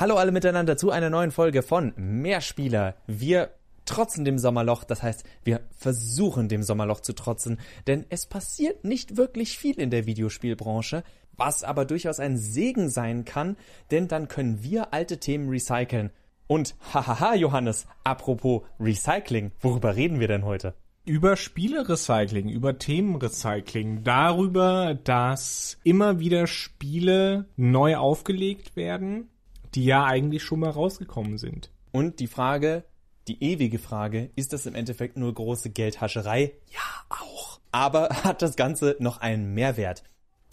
Hallo alle miteinander zu einer neuen Folge von Mehrspieler. Wir trotzen dem Sommerloch, das heißt, wir versuchen dem Sommerloch zu trotzen, denn es passiert nicht wirklich viel in der Videospielbranche, was aber durchaus ein Segen sein kann, denn dann können wir alte Themen recyceln. Und hahaha, Johannes, apropos Recycling, worüber reden wir denn heute? über Spielerecycling, über Themenrecycling, darüber, dass immer wieder Spiele neu aufgelegt werden, die ja eigentlich schon mal rausgekommen sind. Und die Frage, die ewige Frage, ist das im Endeffekt nur große Geldhascherei? Ja, auch. Aber hat das Ganze noch einen Mehrwert?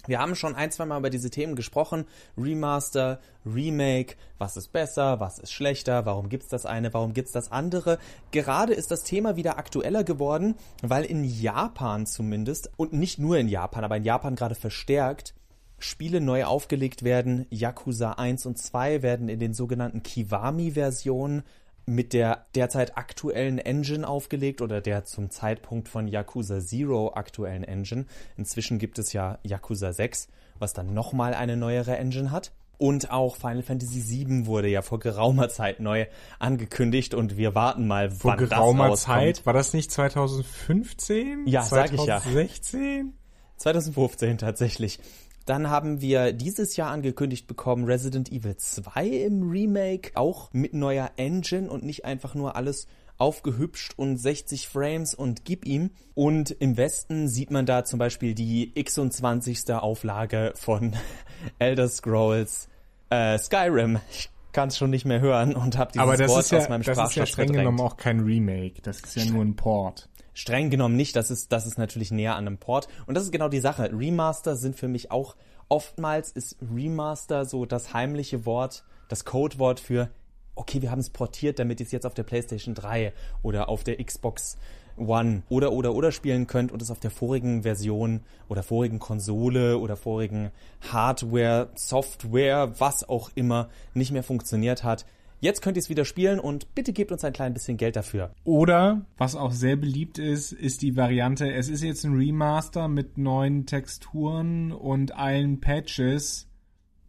Wir haben schon ein, zwei Mal über diese Themen gesprochen. Remaster, Remake, was ist besser, was ist schlechter, warum gibt's das eine, warum gibt's das andere. Gerade ist das Thema wieder aktueller geworden, weil in Japan zumindest, und nicht nur in Japan, aber in Japan gerade verstärkt, Spiele neu aufgelegt werden. Yakuza 1 und 2 werden in den sogenannten Kiwami-Versionen mit der derzeit aktuellen Engine aufgelegt oder der zum Zeitpunkt von Yakuza Zero aktuellen Engine. Inzwischen gibt es ja Yakuza 6, was dann nochmal eine neuere Engine hat. Und auch Final Fantasy VII wurde ja vor geraumer Zeit neu angekündigt und wir warten mal, vor wann geraumer das geraumer Zeit? War das nicht 2015? Ja, 2016? sag ich ja. 2016? 2015 tatsächlich. Dann haben wir dieses Jahr angekündigt bekommen Resident Evil 2 im Remake, auch mit neuer Engine und nicht einfach nur alles aufgehübscht und 60 Frames und gib ihm. Und im Westen sieht man da zum Beispiel die 26. Auflage von Elder Scrolls äh, Skyrim. Ich kann es schon nicht mehr hören und habe dieses Aber Wort ja, aus meinem das ist ja streng verdrängt. genommen auch kein Remake. Das ist ja nur ein Port streng genommen nicht. Das ist, das ist natürlich näher an einem Port. Und das ist genau die Sache. Remaster sind für mich auch oftmals ist Remaster so das heimliche Wort, das Codewort für okay, wir haben es portiert, damit ihr es jetzt auf der PlayStation 3 oder auf der Xbox One oder oder oder spielen könnt und es auf der vorigen Version oder vorigen Konsole oder vorigen Hardware, Software, was auch immer nicht mehr funktioniert hat. Jetzt könnt ihr es wieder spielen und bitte gebt uns ein klein bisschen Geld dafür. Oder, was auch sehr beliebt ist, ist die Variante, es ist jetzt ein Remaster mit neuen Texturen und allen Patches.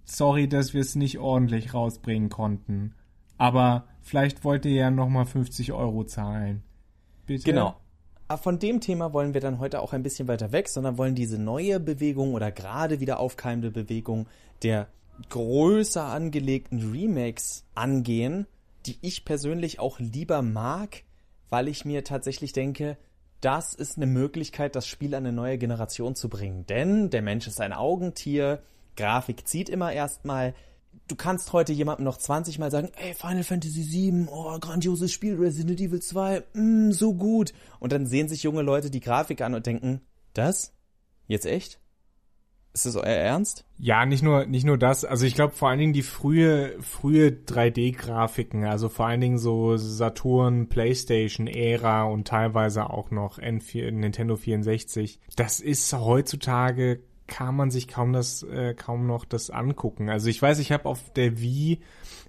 Sorry, dass wir es nicht ordentlich rausbringen konnten. Aber vielleicht wollt ihr ja nochmal 50 Euro zahlen. Bitte? Genau. Aber von dem Thema wollen wir dann heute auch ein bisschen weiter weg, sondern wollen diese neue Bewegung oder gerade wieder aufkeimende Bewegung der größer angelegten Remakes angehen, die ich persönlich auch lieber mag, weil ich mir tatsächlich denke, das ist eine Möglichkeit, das Spiel an eine neue Generation zu bringen. Denn der Mensch ist ein Augentier, Grafik zieht immer erstmal. Du kannst heute jemandem noch 20 Mal sagen, ey, Final Fantasy VII, oh, grandioses Spiel, Resident Evil 2, mm, so gut. Und dann sehen sich junge Leute die Grafik an und denken, das? Jetzt echt? Ist das euer Ernst? Ja, nicht nur, nicht nur das. Also ich glaube vor allen Dingen die frühe, frühe 3D-Grafiken, also vor allen Dingen so Saturn, Playstation-Ära und teilweise auch noch N4, Nintendo 64. Das ist heutzutage kann man sich kaum das, äh, kaum noch das angucken. Also ich weiß, ich habe auf der Wii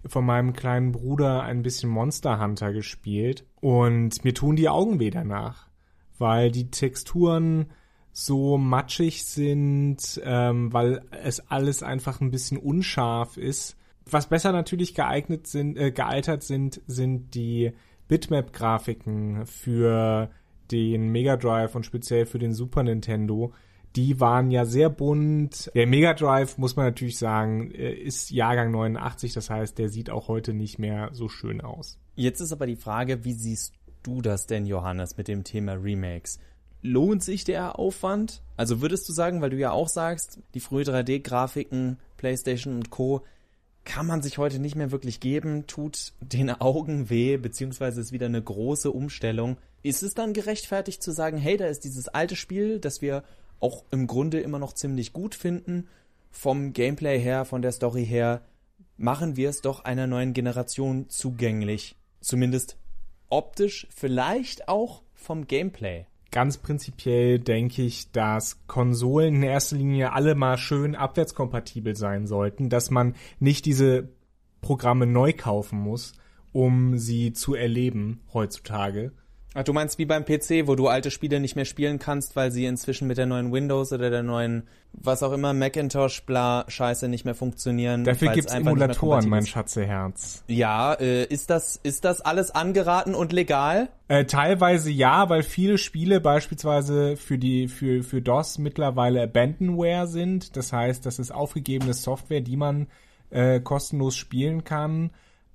von meinem kleinen Bruder ein bisschen Monster Hunter gespielt und mir tun die Augen weh danach, weil die Texturen so matschig sind, ähm, weil es alles einfach ein bisschen unscharf ist. Was besser natürlich geeignet sind, äh, gealtert sind, sind die Bitmap-Grafiken für den Mega Drive und speziell für den Super Nintendo. Die waren ja sehr bunt. Der Mega Drive, muss man natürlich sagen, äh, ist Jahrgang 89, das heißt, der sieht auch heute nicht mehr so schön aus. Jetzt ist aber die Frage, wie siehst du das denn, Johannes, mit dem Thema Remakes? Lohnt sich der Aufwand? Also würdest du sagen, weil du ja auch sagst, die frühe 3D-Grafiken, PlayStation und Co. kann man sich heute nicht mehr wirklich geben, tut den Augen weh, beziehungsweise ist wieder eine große Umstellung. Ist es dann gerechtfertigt zu sagen, hey, da ist dieses alte Spiel, das wir auch im Grunde immer noch ziemlich gut finden, vom Gameplay her, von der Story her, machen wir es doch einer neuen Generation zugänglich. Zumindest optisch, vielleicht auch vom Gameplay ganz prinzipiell denke ich, dass Konsolen in erster Linie alle mal schön abwärtskompatibel sein sollten, dass man nicht diese Programme neu kaufen muss, um sie zu erleben heutzutage. Ach, du meinst wie beim PC, wo du alte Spiele nicht mehr spielen kannst, weil sie inzwischen mit der neuen Windows oder der neuen, was auch immer, Macintosh, bla, Scheiße nicht mehr funktionieren. Dafür gibt's Emulatoren, mein Schatzeherz. Ja, äh, ist das, ist das alles angeraten und legal? Äh, teilweise ja, weil viele Spiele beispielsweise für die, für, für DOS mittlerweile Abandonware sind. Das heißt, das ist aufgegebene Software, die man äh, kostenlos spielen kann.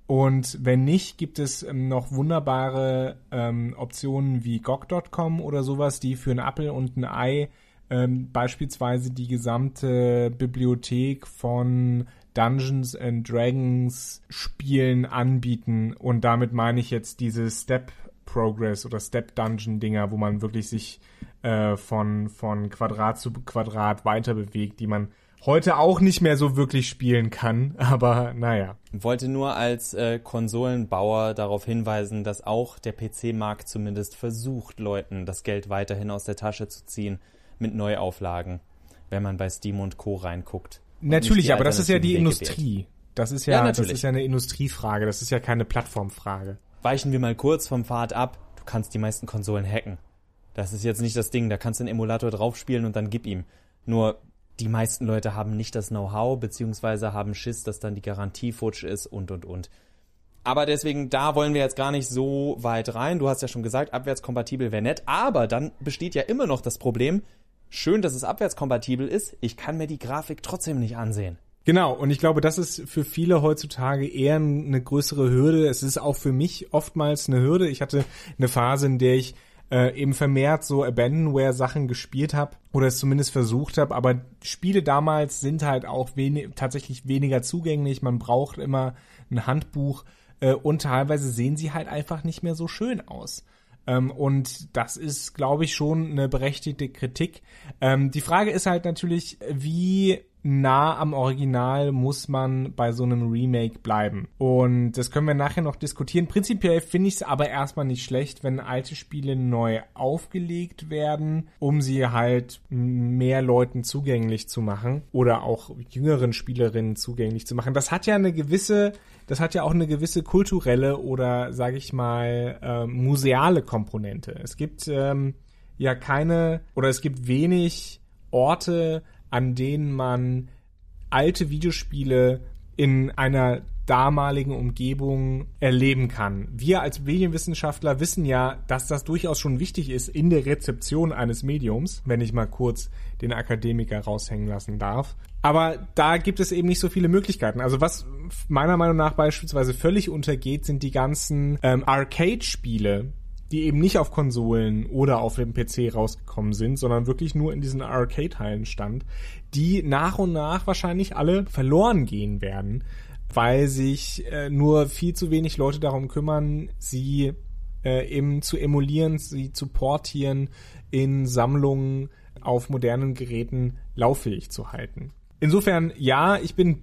Und wenn nicht, gibt es ähm, noch wunderbare ähm, Optionen wie GOG.com oder sowas, die für ein Apple und ein Ei ähm, beispielsweise die gesamte Bibliothek von Dungeons and Dragons Spielen anbieten. Und damit meine ich jetzt diese Step Progress oder Step Dungeon Dinger, wo man wirklich sich äh, von, von Quadrat zu Quadrat weiter bewegt, die man heute auch nicht mehr so wirklich spielen kann, aber naja. Wollte nur als äh, Konsolenbauer darauf hinweisen, dass auch der PC-Markt zumindest versucht, Leuten das Geld weiterhin aus der Tasche zu ziehen mit Neuauflagen, wenn man bei Steam und Co. reinguckt. Natürlich, aber das ist ja die Wege Industrie. Das ist ja, ja das ist ja eine Industriefrage, das ist ja keine Plattformfrage. Weichen wir mal kurz vom Pfad ab. Du kannst die meisten Konsolen hacken. Das ist jetzt nicht das Ding, da kannst du einen Emulator draufspielen und dann gib ihm. Nur die meisten Leute haben nicht das Know-how, beziehungsweise haben Schiss, dass dann die Garantie futsch ist und, und, und. Aber deswegen, da wollen wir jetzt gar nicht so weit rein. Du hast ja schon gesagt, abwärtskompatibel wäre nett. Aber dann besteht ja immer noch das Problem, schön, dass es abwärtskompatibel ist, ich kann mir die Grafik trotzdem nicht ansehen. Genau, und ich glaube, das ist für viele heutzutage eher eine größere Hürde. Es ist auch für mich oftmals eine Hürde. Ich hatte eine Phase, in der ich äh, eben vermehrt so Abandonware-Sachen gespielt habe oder es zumindest versucht habe, aber Spiele damals sind halt auch wenig, tatsächlich weniger zugänglich. Man braucht immer ein Handbuch äh, und teilweise sehen sie halt einfach nicht mehr so schön aus. Ähm, und das ist, glaube ich, schon eine berechtigte Kritik. Ähm, die Frage ist halt natürlich, wie nah am Original muss man bei so einem Remake bleiben. Und das können wir nachher noch diskutieren. Prinzipiell finde ich es aber erstmal nicht schlecht, wenn alte Spiele neu aufgelegt werden, um sie halt mehr Leuten zugänglich zu machen oder auch jüngeren Spielerinnen zugänglich zu machen. Das hat ja eine gewisse, das hat ja auch eine gewisse kulturelle oder sage ich mal äh, museale Komponente. Es gibt ähm, ja keine oder es gibt wenig Orte, an denen man alte Videospiele in einer damaligen Umgebung erleben kann. Wir als Medienwissenschaftler wissen ja, dass das durchaus schon wichtig ist in der Rezeption eines Mediums, wenn ich mal kurz den Akademiker raushängen lassen darf. Aber da gibt es eben nicht so viele Möglichkeiten. Also was meiner Meinung nach beispielsweise völlig untergeht, sind die ganzen ähm, Arcade-Spiele, die eben nicht auf Konsolen oder auf dem PC rausgekommen sind, sondern wirklich nur in diesen Arcade-Hallen stand, die nach und nach wahrscheinlich alle verloren gehen werden, weil sich äh, nur viel zu wenig Leute darum kümmern, sie äh, eben zu emulieren, sie zu portieren, in Sammlungen auf modernen Geräten lauffähig zu halten. Insofern, ja, ich bin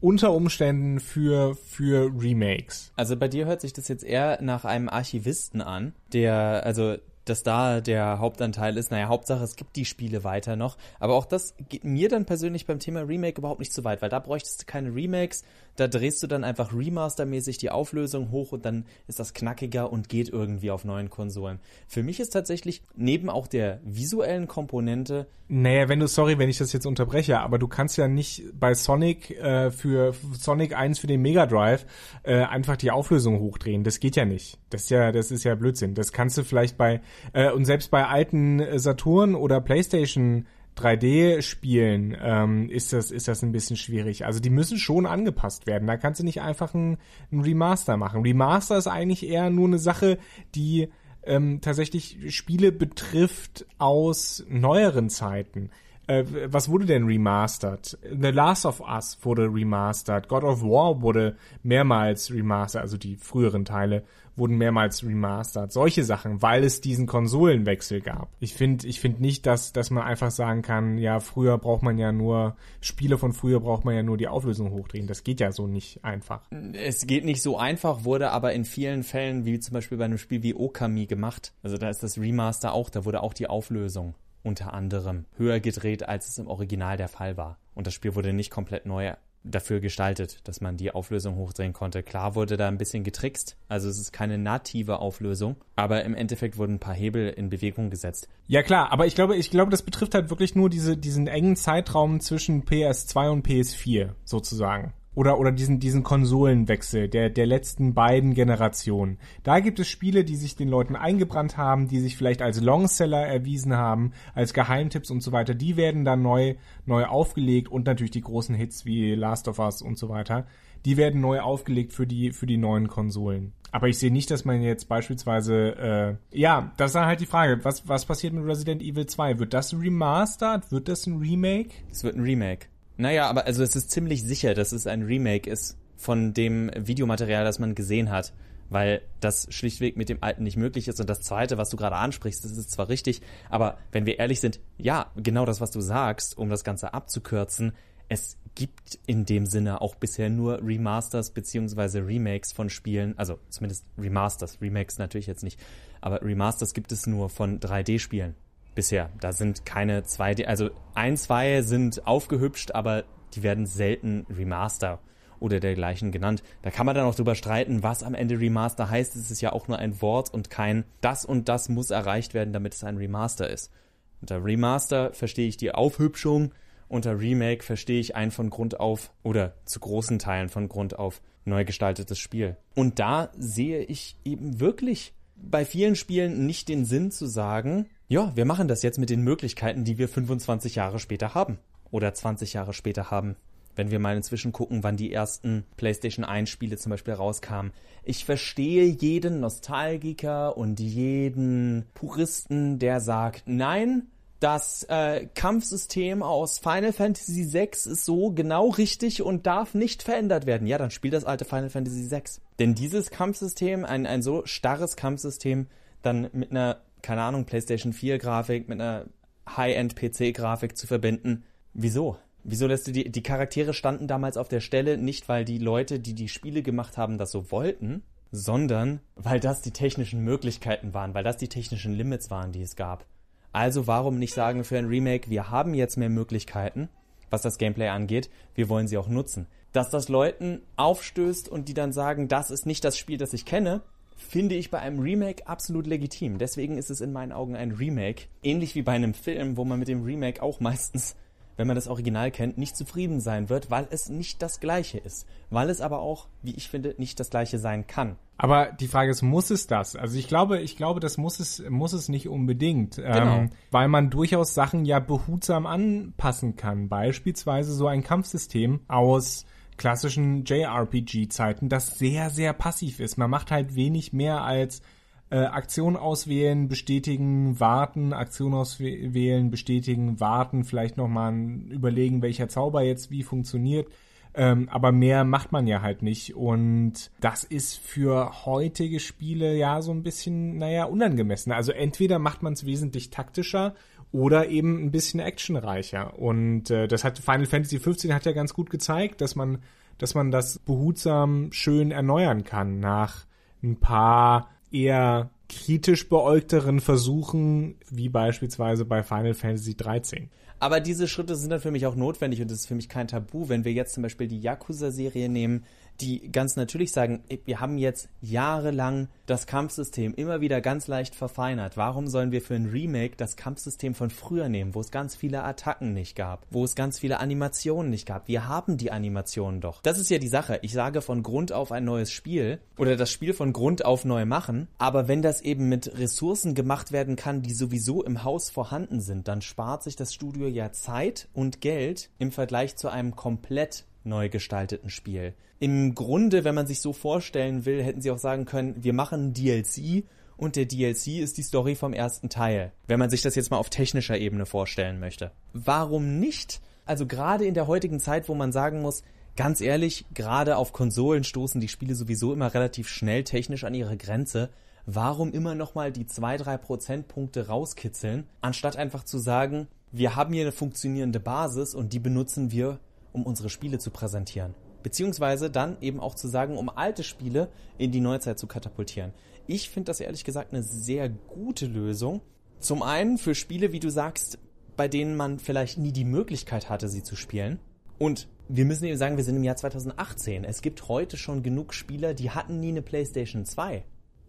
unter Umständen für, für Remakes. Also bei dir hört sich das jetzt eher nach einem Archivisten an, der, also dass da der Hauptanteil ist. Naja, Hauptsache, es gibt die Spiele weiter noch. Aber auch das geht mir dann persönlich beim Thema Remake überhaupt nicht so weit, weil da bräuchtest du keine Remakes, da drehst du dann einfach remastermäßig die Auflösung hoch und dann ist das knackiger und geht irgendwie auf neuen Konsolen. Für mich ist tatsächlich neben auch der visuellen Komponente. Naja, wenn du, sorry, wenn ich das jetzt unterbreche, aber du kannst ja nicht bei Sonic äh, für Sonic 1 für den Mega Drive äh, einfach die Auflösung hochdrehen. Das geht ja nicht. Das ist ja, das ist ja Blödsinn. Das kannst du vielleicht bei, äh, und selbst bei alten Saturn oder Playstation 3D-Spielen ähm, ist das ist das ein bisschen schwierig. Also die müssen schon angepasst werden. Da kannst du nicht einfach ein, ein Remaster machen. Remaster ist eigentlich eher nur eine Sache, die ähm, tatsächlich Spiele betrifft aus neueren Zeiten. Äh, was wurde denn remastered? The Last of Us wurde remastered. God of War wurde mehrmals remastered, also die früheren Teile wurden mehrmals remastered. Solche Sachen, weil es diesen Konsolenwechsel gab. Ich finde, ich finde nicht, dass, dass man einfach sagen kann, ja, früher braucht man ja nur, Spiele von früher braucht man ja nur die Auflösung hochdrehen. Das geht ja so nicht einfach. Es geht nicht so einfach, wurde aber in vielen Fällen, wie zum Beispiel bei einem Spiel wie Okami gemacht. Also da ist das Remaster auch, da wurde auch die Auflösung unter anderem höher gedreht, als es im Original der Fall war. Und das Spiel wurde nicht komplett neu dafür gestaltet, dass man die Auflösung hochdrehen konnte. Klar wurde da ein bisschen getrickst, also es ist keine native Auflösung, aber im Endeffekt wurden ein paar Hebel in Bewegung gesetzt. Ja klar, aber ich glaube, ich glaube, das betrifft halt wirklich nur diese, diesen engen Zeitraum zwischen PS2 und PS4 sozusagen oder, oder diesen, diesen Konsolenwechsel der, der letzten beiden Generationen. Da gibt es Spiele, die sich den Leuten eingebrannt haben, die sich vielleicht als Longseller erwiesen haben, als Geheimtipps und so weiter. Die werden dann neu, neu aufgelegt und natürlich die großen Hits wie Last of Us und so weiter. Die werden neu aufgelegt für die, für die neuen Konsolen. Aber ich sehe nicht, dass man jetzt beispielsweise, äh, ja, das ist dann halt die Frage, was, was passiert mit Resident Evil 2? Wird das remastered? Wird das ein Remake? Es wird ein Remake. Naja, aber also es ist ziemlich sicher, dass es ein Remake ist von dem Videomaterial, das man gesehen hat, weil das schlichtweg mit dem alten nicht möglich ist. Und das zweite, was du gerade ansprichst, das ist zwar richtig, aber wenn wir ehrlich sind, ja, genau das, was du sagst, um das Ganze abzukürzen, es gibt in dem Sinne auch bisher nur Remasters beziehungsweise Remakes von Spielen, also zumindest Remasters, Remakes natürlich jetzt nicht, aber Remasters gibt es nur von 3D-Spielen bisher. Da sind keine 2D, also ein, zwei sind aufgehübscht, aber die werden selten Remaster oder dergleichen genannt. Da kann man dann auch drüber streiten, was am Ende Remaster heißt. Es ist ja auch nur ein Wort und kein das und das muss erreicht werden, damit es ein Remaster ist. Unter Remaster verstehe ich die Aufhübschung, unter Remake verstehe ich ein von Grund auf oder zu großen Teilen von Grund auf neu gestaltetes Spiel. Und da sehe ich eben wirklich bei vielen Spielen nicht den Sinn zu sagen, ja, wir machen das jetzt mit den Möglichkeiten, die wir 25 Jahre später haben. Oder 20 Jahre später haben. Wenn wir mal inzwischen gucken, wann die ersten PlayStation 1 Spiele zum Beispiel rauskamen. Ich verstehe jeden Nostalgiker und jeden Puristen, der sagt, nein, das äh, Kampfsystem aus Final Fantasy VI ist so genau richtig und darf nicht verändert werden. Ja, dann spiel das alte Final Fantasy VI. Denn dieses Kampfsystem, ein, ein so starres Kampfsystem, dann mit einer keine Ahnung, PlayStation 4 Grafik mit einer High-End PC Grafik zu verbinden. Wieso? Wieso lässt du die, die Charaktere standen damals auf der Stelle nicht, weil die Leute, die die Spiele gemacht haben, das so wollten, sondern weil das die technischen Möglichkeiten waren, weil das die technischen Limits waren, die es gab. Also warum nicht sagen für ein Remake, wir haben jetzt mehr Möglichkeiten, was das Gameplay angeht, wir wollen sie auch nutzen. Dass das Leuten aufstößt und die dann sagen, das ist nicht das Spiel, das ich kenne, finde ich bei einem Remake absolut legitim. Deswegen ist es in meinen Augen ein Remake. Ähnlich wie bei einem Film, wo man mit dem Remake auch meistens, wenn man das Original kennt, nicht zufrieden sein wird, weil es nicht das gleiche ist. Weil es aber auch, wie ich finde, nicht das gleiche sein kann. Aber die Frage ist, muss es das? Also ich glaube, ich glaube, das muss es, muss es nicht unbedingt. Ähm, genau. Ähm, weil man durchaus Sachen ja behutsam anpassen kann. Beispielsweise so ein Kampfsystem aus klassischen JRPG-Zeiten, das sehr, sehr passiv ist. Man macht halt wenig mehr als äh, Aktion auswählen, bestätigen, warten, Aktion auswählen, bestätigen, warten, vielleicht nochmal überlegen, welcher Zauber jetzt wie funktioniert. Ähm, aber mehr macht man ja halt nicht. Und das ist für heutige Spiele ja so ein bisschen, naja, unangemessen. Also entweder macht man es wesentlich taktischer oder eben ein bisschen actionreicher. Und äh, das hat Final Fantasy 15 hat ja ganz gut gezeigt, dass man, dass man das behutsam schön erneuern kann nach ein paar eher kritisch beäugteren Versuchen, wie beispielsweise bei Final Fantasy 13. Aber diese Schritte sind dann für mich auch notwendig und das ist für mich kein Tabu, wenn wir jetzt zum Beispiel die Yakuza-Serie nehmen, die ganz natürlich sagen, wir haben jetzt jahrelang das Kampfsystem immer wieder ganz leicht verfeinert. Warum sollen wir für ein Remake das Kampfsystem von früher nehmen, wo es ganz viele Attacken nicht gab, wo es ganz viele Animationen nicht gab? Wir haben die Animationen doch. Das ist ja die Sache. Ich sage von Grund auf ein neues Spiel oder das Spiel von Grund auf neu machen, aber wenn das eben mit Ressourcen gemacht werden kann, die sowieso im Haus vorhanden sind, dann spart sich das Studio ja Zeit und Geld im Vergleich zu einem komplett neu gestalteten Spiel. Im Grunde, wenn man sich so vorstellen will, hätten sie auch sagen können, wir machen DLC und der DLC ist die Story vom ersten Teil, wenn man sich das jetzt mal auf technischer Ebene vorstellen möchte. Warum nicht? Also gerade in der heutigen Zeit, wo man sagen muss, ganz ehrlich, gerade auf Konsolen stoßen die Spiele sowieso immer relativ schnell technisch an ihre Grenze. Warum immer nochmal die zwei drei Prozentpunkte rauskitzeln, anstatt einfach zu sagen, wir haben hier eine funktionierende Basis und die benutzen wir um unsere Spiele zu präsentieren. Beziehungsweise dann eben auch zu sagen, um alte Spiele in die Neuzeit zu katapultieren. Ich finde das ehrlich gesagt eine sehr gute Lösung. Zum einen für Spiele, wie du sagst, bei denen man vielleicht nie die Möglichkeit hatte, sie zu spielen. Und wir müssen eben sagen, wir sind im Jahr 2018. Es gibt heute schon genug Spieler, die hatten nie eine PlayStation 2.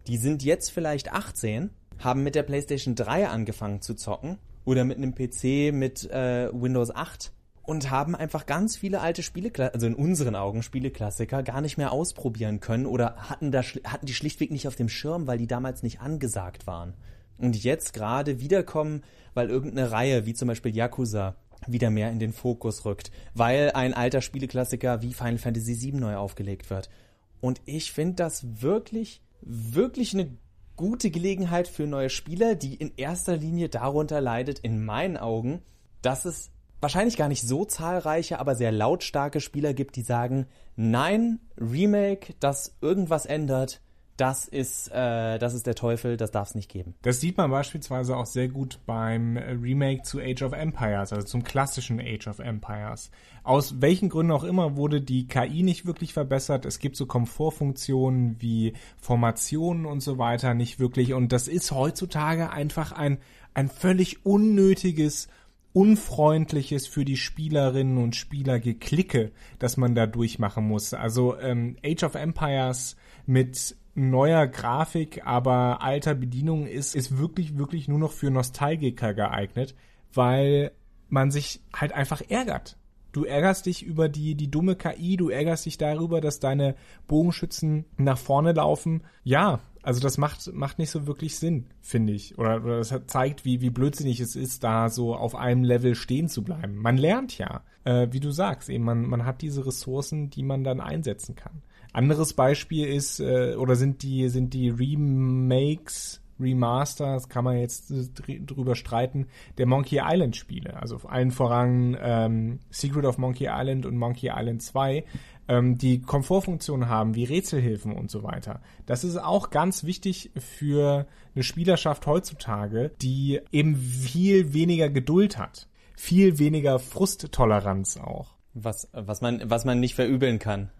Die sind jetzt vielleicht 18, haben mit der PlayStation 3 angefangen zu zocken oder mit einem PC mit äh, Windows 8 und haben einfach ganz viele alte Spiele, also in unseren Augen Spieleklassiker, gar nicht mehr ausprobieren können oder hatten, da, hatten die schlichtweg nicht auf dem Schirm, weil die damals nicht angesagt waren. Und jetzt gerade wiederkommen, weil irgendeine Reihe, wie zum Beispiel Yakuza, wieder mehr in den Fokus rückt, weil ein alter Spieleklassiker wie Final Fantasy VII neu aufgelegt wird. Und ich finde das wirklich, wirklich eine gute Gelegenheit für neue Spieler, die in erster Linie darunter leidet, in meinen Augen, dass es wahrscheinlich gar nicht so zahlreiche, aber sehr lautstarke Spieler gibt, die sagen, nein, Remake, das irgendwas ändert, das ist, äh, das ist der Teufel, das darf es nicht geben. Das sieht man beispielsweise auch sehr gut beim Remake zu Age of Empires, also zum klassischen Age of Empires. Aus welchen Gründen auch immer wurde die KI nicht wirklich verbessert. Es gibt so Komfortfunktionen wie Formationen und so weiter nicht wirklich. Und das ist heutzutage einfach ein, ein völlig unnötiges unfreundliches für die Spielerinnen und Spieler geklicke, das man da durchmachen muss. Also ähm, Age of Empires mit neuer Grafik, aber alter Bedienung ist, ist wirklich, wirklich nur noch für Nostalgiker geeignet, weil man sich halt einfach ärgert. Du ärgerst dich über die, die dumme KI, du ärgerst dich darüber, dass deine Bogenschützen nach vorne laufen. Ja, also das macht, macht nicht so wirklich Sinn, finde ich. Oder, oder das zeigt, wie, wie blödsinnig es ist, da so auf einem Level stehen zu bleiben. Man lernt ja, äh, wie du sagst, eben man, man hat diese Ressourcen, die man dann einsetzen kann. Anderes Beispiel ist, äh, oder sind die, sind die Remakes, Remasters, kann man jetzt drüber streiten, der Monkey Island Spiele. Also allen voran ähm, Secret of Monkey Island und Monkey Island 2, ähm, die Komfortfunktionen haben, wie Rätselhilfen und so weiter. Das ist auch ganz wichtig für eine Spielerschaft heutzutage, die eben viel weniger Geduld hat. Viel weniger Frusttoleranz auch. Was, was man, was man nicht verübeln kann.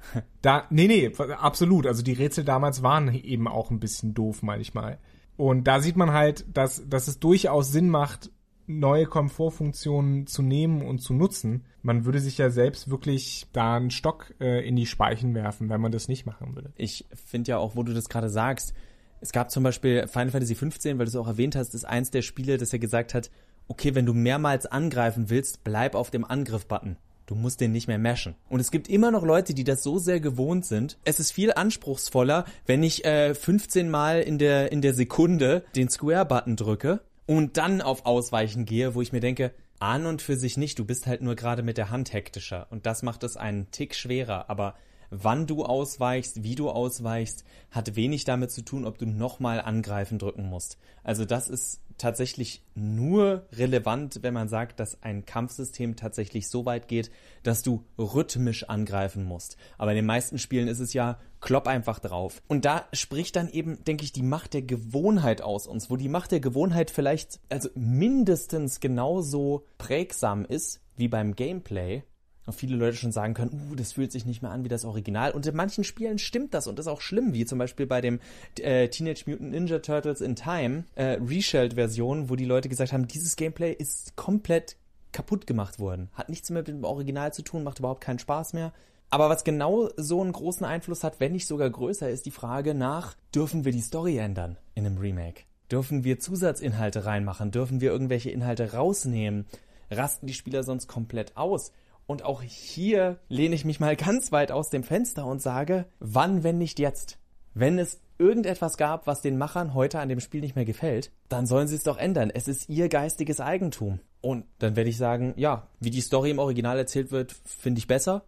Da, nee, nee, absolut. Also die Rätsel damals waren eben auch ein bisschen doof manchmal. Und da sieht man halt, dass, dass es durchaus Sinn macht, neue Komfortfunktionen zu nehmen und zu nutzen. Man würde sich ja selbst wirklich da einen Stock äh, in die Speichen werfen, wenn man das nicht machen würde. Ich finde ja auch, wo du das gerade sagst, es gab zum Beispiel Final Fantasy 15, weil du es auch erwähnt hast, ist eins der Spiele, das ja gesagt hat, okay, wenn du mehrmals angreifen willst, bleib auf dem Angriff-Button. Du musst den nicht mehr mashen. Und es gibt immer noch Leute, die das so sehr gewohnt sind. Es ist viel anspruchsvoller, wenn ich äh, 15 Mal in der, in der Sekunde den Square-Button drücke und dann auf Ausweichen gehe, wo ich mir denke, an und für sich nicht, du bist halt nur gerade mit der Hand hektischer. Und das macht es einen Tick schwerer. Aber wann du ausweichst, wie du ausweichst, hat wenig damit zu tun, ob du nochmal angreifen drücken musst. Also das ist tatsächlich nur relevant, wenn man sagt, dass ein Kampfsystem tatsächlich so weit geht, dass du rhythmisch angreifen musst. Aber in den meisten Spielen ist es ja klopp einfach drauf. Und da spricht dann eben, denke ich, die Macht der Gewohnheit aus uns, wo die Macht der Gewohnheit vielleicht also mindestens genauso prägsam ist wie beim Gameplay, und viele Leute schon sagen können, uh, das fühlt sich nicht mehr an wie das Original. Und in manchen Spielen stimmt das und ist auch schlimm, wie zum Beispiel bei dem äh, Teenage Mutant Ninja Turtles in Time äh, Reshelled-Version, wo die Leute gesagt haben, dieses Gameplay ist komplett kaputt gemacht worden. Hat nichts mehr mit dem Original zu tun, macht überhaupt keinen Spaß mehr. Aber was genau so einen großen Einfluss hat, wenn nicht sogar größer, ist die Frage nach, dürfen wir die Story ändern in einem Remake? Dürfen wir Zusatzinhalte reinmachen? Dürfen wir irgendwelche Inhalte rausnehmen? Rasten die Spieler sonst komplett aus? Und auch hier lehne ich mich mal ganz weit aus dem Fenster und sage, wann, wenn nicht jetzt? Wenn es irgendetwas gab, was den Machern heute an dem Spiel nicht mehr gefällt, dann sollen sie es doch ändern. Es ist ihr geistiges Eigentum. Und dann werde ich sagen, ja, wie die Story im Original erzählt wird, finde ich besser.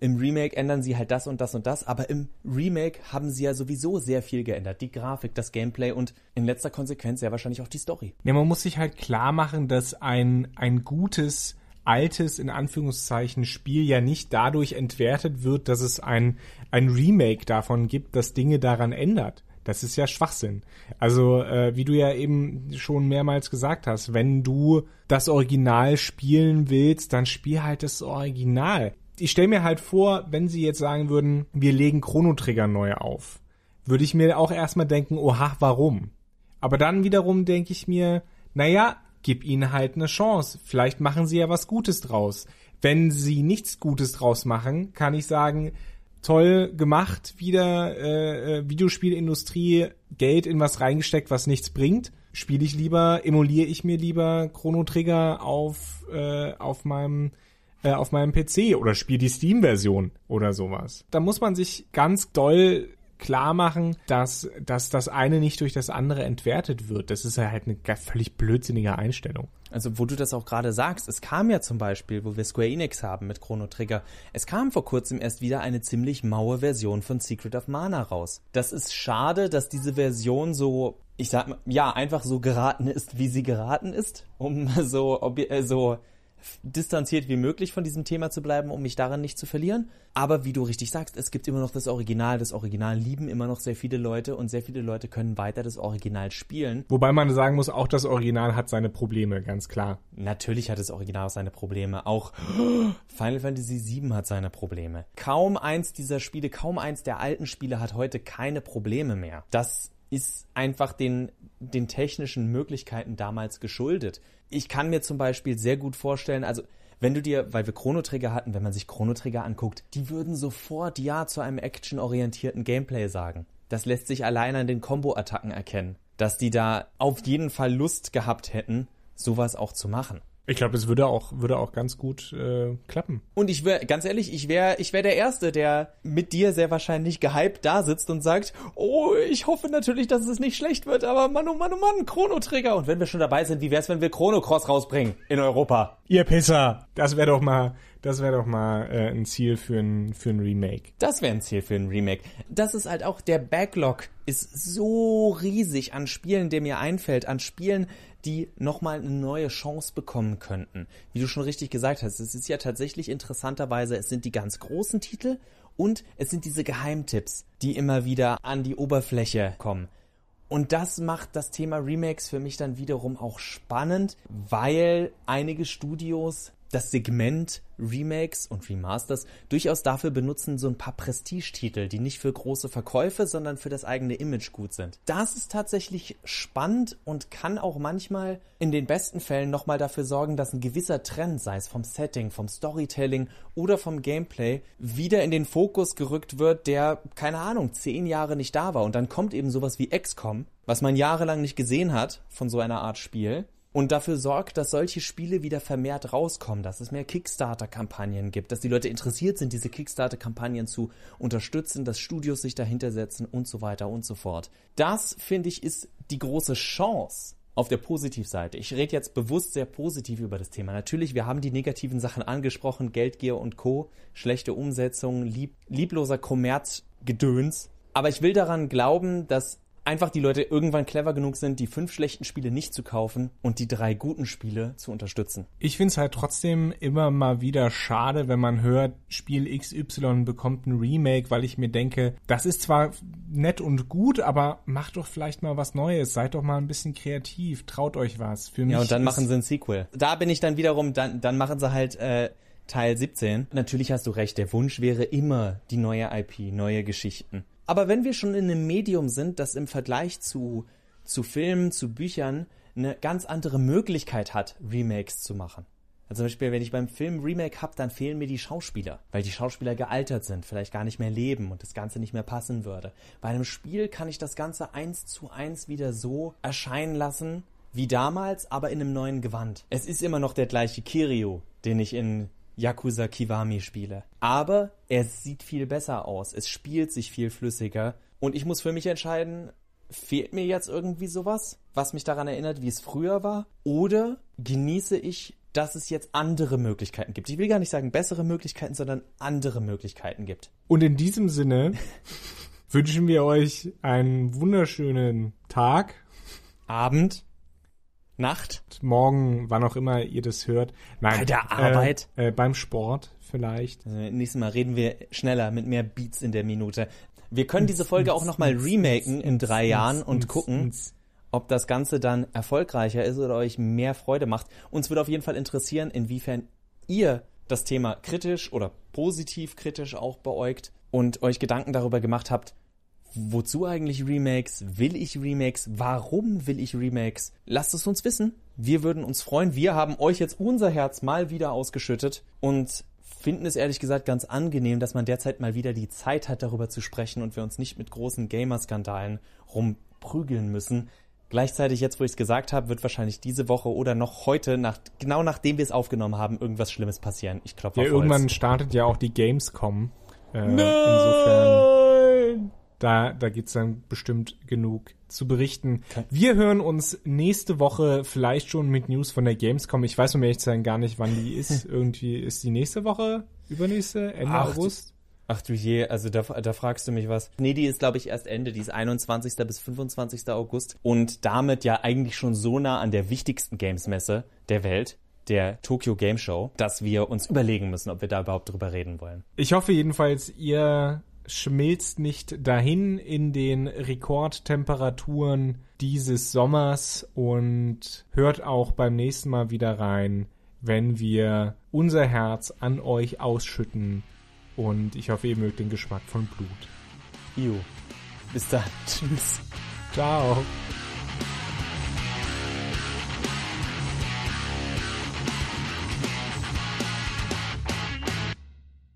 Im Remake ändern sie halt das und das und das, aber im Remake haben sie ja sowieso sehr viel geändert. Die Grafik, das Gameplay und in letzter Konsequenz sehr wahrscheinlich auch die Story. Ja, man muss sich halt klar machen, dass ein, ein gutes altes, in Anführungszeichen, Spiel ja nicht dadurch entwertet wird, dass es ein, ein Remake davon gibt, das Dinge daran ändert. Das ist ja Schwachsinn. Also, äh, wie du ja eben schon mehrmals gesagt hast, wenn du das Original spielen willst, dann spiel halt das Original. Ich stelle mir halt vor, wenn sie jetzt sagen würden, wir legen Chrono Trigger neu auf, würde ich mir auch erstmal denken, oha, warum? Aber dann wiederum denke ich mir, naja, gib ihnen halt eine Chance. Vielleicht machen sie ja was Gutes draus. Wenn sie nichts Gutes draus machen, kann ich sagen, toll gemacht, wieder äh, äh, Videospielindustrie Geld in was reingesteckt, was nichts bringt. Spiele ich lieber, emuliere ich mir lieber Chrono Trigger auf äh, auf meinem äh, auf meinem PC oder spiele die Steam-Version oder sowas. Da muss man sich ganz doll klar machen, dass, dass das eine nicht durch das andere entwertet wird. Das ist ja halt eine völlig blödsinnige Einstellung. Also wo du das auch gerade sagst, es kam ja zum Beispiel, wo wir Square Enix haben mit Chrono Trigger, es kam vor kurzem erst wieder eine ziemlich maue Version von Secret of Mana raus. Das ist schade, dass diese Version so, ich sag mal, ja, einfach so geraten ist, wie sie geraten ist, um so, ob, äh, so distanziert wie möglich von diesem Thema zu bleiben, um mich daran nicht zu verlieren. Aber wie du richtig sagst, es gibt immer noch das Original. Das Original lieben immer noch sehr viele Leute und sehr viele Leute können weiter das Original spielen. Wobei man sagen muss, auch das Original hat seine Probleme, ganz klar. Natürlich hat das Original auch seine Probleme. Auch Final Fantasy VII hat seine Probleme. Kaum eins dieser Spiele, kaum eins der alten Spiele hat heute keine Probleme mehr. Das ist einfach den, den technischen Möglichkeiten damals geschuldet ich kann mir zum Beispiel sehr gut vorstellen, also wenn du dir, weil wir Chrono-Trigger hatten, wenn man sich Chrono-Trigger anguckt, die würden sofort Ja zu einem actionorientierten Gameplay sagen. Das lässt sich allein an den Combo-Attacken erkennen, dass die da auf jeden Fall Lust gehabt hätten, sowas auch zu machen. Ich glaube, es würde auch, würde auch ganz gut äh, klappen. Und ich wäre, ganz ehrlich, ich wäre ich wär der Erste, der mit dir sehr wahrscheinlich gehypt da sitzt und sagt, oh, ich hoffe natürlich, dass es nicht schlecht wird, aber Mann, oh Mann, oh Mann, Chrono-Trigger. Und wenn wir schon dabei sind, wie wär's, wenn wir Chrono Cross rausbringen in Europa? Ihr Pisser! Das wäre doch mal, das wäre doch mal äh, ein Ziel für ein, für ein Remake. Das wäre ein Ziel für ein Remake. Das ist halt auch der Backlog ist so riesig an Spielen, der mir einfällt, an Spielen, die nochmal eine neue Chance bekommen könnten. Wie du schon richtig gesagt hast, es ist ja tatsächlich interessanterweise, es sind die ganz großen Titel und es sind diese Geheimtipps, die immer wieder an die Oberfläche kommen. Und das macht das Thema Remakes für mich dann wiederum auch spannend, weil einige Studios das Segment Remakes und Remasters durchaus dafür benutzen, so ein paar Prestigetitel, die nicht für große Verkäufe, sondern für das eigene Image gut sind. Das ist tatsächlich spannend und kann auch manchmal in den besten Fällen nochmal dafür sorgen, dass ein gewisser Trend, sei es vom Setting, vom Storytelling oder vom Gameplay, wieder in den Fokus gerückt wird, der, keine Ahnung, zehn Jahre nicht da war. Und dann kommt eben sowas wie XCOM, was man jahrelang nicht gesehen hat von so einer Art Spiel und dafür sorgt, dass solche Spiele wieder vermehrt rauskommen, dass es mehr Kickstarter-Kampagnen gibt, dass die Leute interessiert sind, diese Kickstarter-Kampagnen zu unterstützen, dass Studios sich dahinter setzen und so weiter und so fort. Das, finde ich, ist die große Chance auf der Positivseite. Ich rede jetzt bewusst sehr positiv über das Thema. Natürlich, wir haben die negativen Sachen angesprochen, Geldgier und Co., schlechte Umsetzung, lieb liebloser Kommerzgedöns. Aber ich will daran glauben, dass einfach die Leute irgendwann clever genug sind, die fünf schlechten Spiele nicht zu kaufen und die drei guten Spiele zu unterstützen. Ich finde es halt trotzdem immer mal wieder schade, wenn man hört, Spiel XY bekommt ein Remake, weil ich mir denke, das ist zwar nett und gut, aber macht doch vielleicht mal was Neues, seid doch mal ein bisschen kreativ, traut euch was. Für mich ja, und dann machen sie ein Sequel. Da bin ich dann wiederum, dann, dann machen sie halt äh, Teil 17. Natürlich hast du recht, der Wunsch wäre immer die neue IP, neue Geschichten. Aber wenn wir schon in einem Medium sind, das im Vergleich zu, zu Filmen, zu Büchern eine ganz andere Möglichkeit hat, Remakes zu machen. Also zum Beispiel, wenn ich beim Film Remake habe, dann fehlen mir die Schauspieler, weil die Schauspieler gealtert sind, vielleicht gar nicht mehr leben und das Ganze nicht mehr passen würde. Bei einem Spiel kann ich das Ganze eins zu eins wieder so erscheinen lassen wie damals, aber in einem neuen Gewand. Es ist immer noch der gleiche Kirio, den ich in Yakuza Kiwami spiele. Aber er sieht viel besser aus. Es spielt sich viel flüssiger. Und ich muss für mich entscheiden, fehlt mir jetzt irgendwie sowas, was mich daran erinnert, wie es früher war? Oder genieße ich, dass es jetzt andere Möglichkeiten gibt? Ich will gar nicht sagen bessere Möglichkeiten, sondern andere Möglichkeiten gibt. Und in diesem Sinne wünschen wir euch einen wunderschönen Tag. Abend. Nacht. Morgen, wann auch immer ihr das hört. Nein, Bei der Arbeit. Äh, äh, beim Sport vielleicht. Also, nächstes Mal reden wir schneller mit mehr Beats in der Minute. Wir können diese Folge auch nochmal remaken in drei Jahren und gucken, ob das Ganze dann erfolgreicher ist oder euch mehr Freude macht. Uns würde auf jeden Fall interessieren, inwiefern ihr das Thema kritisch oder positiv kritisch auch beäugt und euch Gedanken darüber gemacht habt, wozu eigentlich Remakes? Will ich Remakes? Warum will ich Remakes? Lasst es uns wissen. Wir würden uns freuen. Wir haben euch jetzt unser Herz mal wieder ausgeschüttet und finden es ehrlich gesagt ganz angenehm, dass man derzeit mal wieder die Zeit hat, darüber zu sprechen und wir uns nicht mit großen Gamer-Skandalen rumprügeln müssen. Gleichzeitig, jetzt wo ich es gesagt habe, wird wahrscheinlich diese Woche oder noch heute, nach, genau nachdem wir es aufgenommen haben, irgendwas Schlimmes passieren. Ich glaube, ja, irgendwann startet ja auch die Gamescom. Äh, Nein! Insofern, da, da gibt's dann bestimmt genug zu berichten. Okay. Wir hören uns nächste Woche vielleicht schon mit News von der Gamescom. Ich weiß um ehrlich zu sein gar nicht, wann die ist. Irgendwie ist die nächste Woche, übernächste, Ende Ach, August. Ach du je, also da, da fragst du mich was. Nee, die ist, glaube ich, erst Ende. Die ist 21. bis 25. August. Und damit ja eigentlich schon so nah an der wichtigsten Games-Messe der Welt der Tokyo Game Show, dass wir uns überlegen müssen, ob wir da überhaupt drüber reden wollen. Ich hoffe jedenfalls, ihr schmilzt nicht dahin in den Rekordtemperaturen dieses Sommers und hört auch beim nächsten Mal wieder rein, wenn wir unser Herz an euch ausschütten und ich hoffe, ihr mögt den Geschmack von Blut. Jo. Bis dann. Tschüss. Ciao.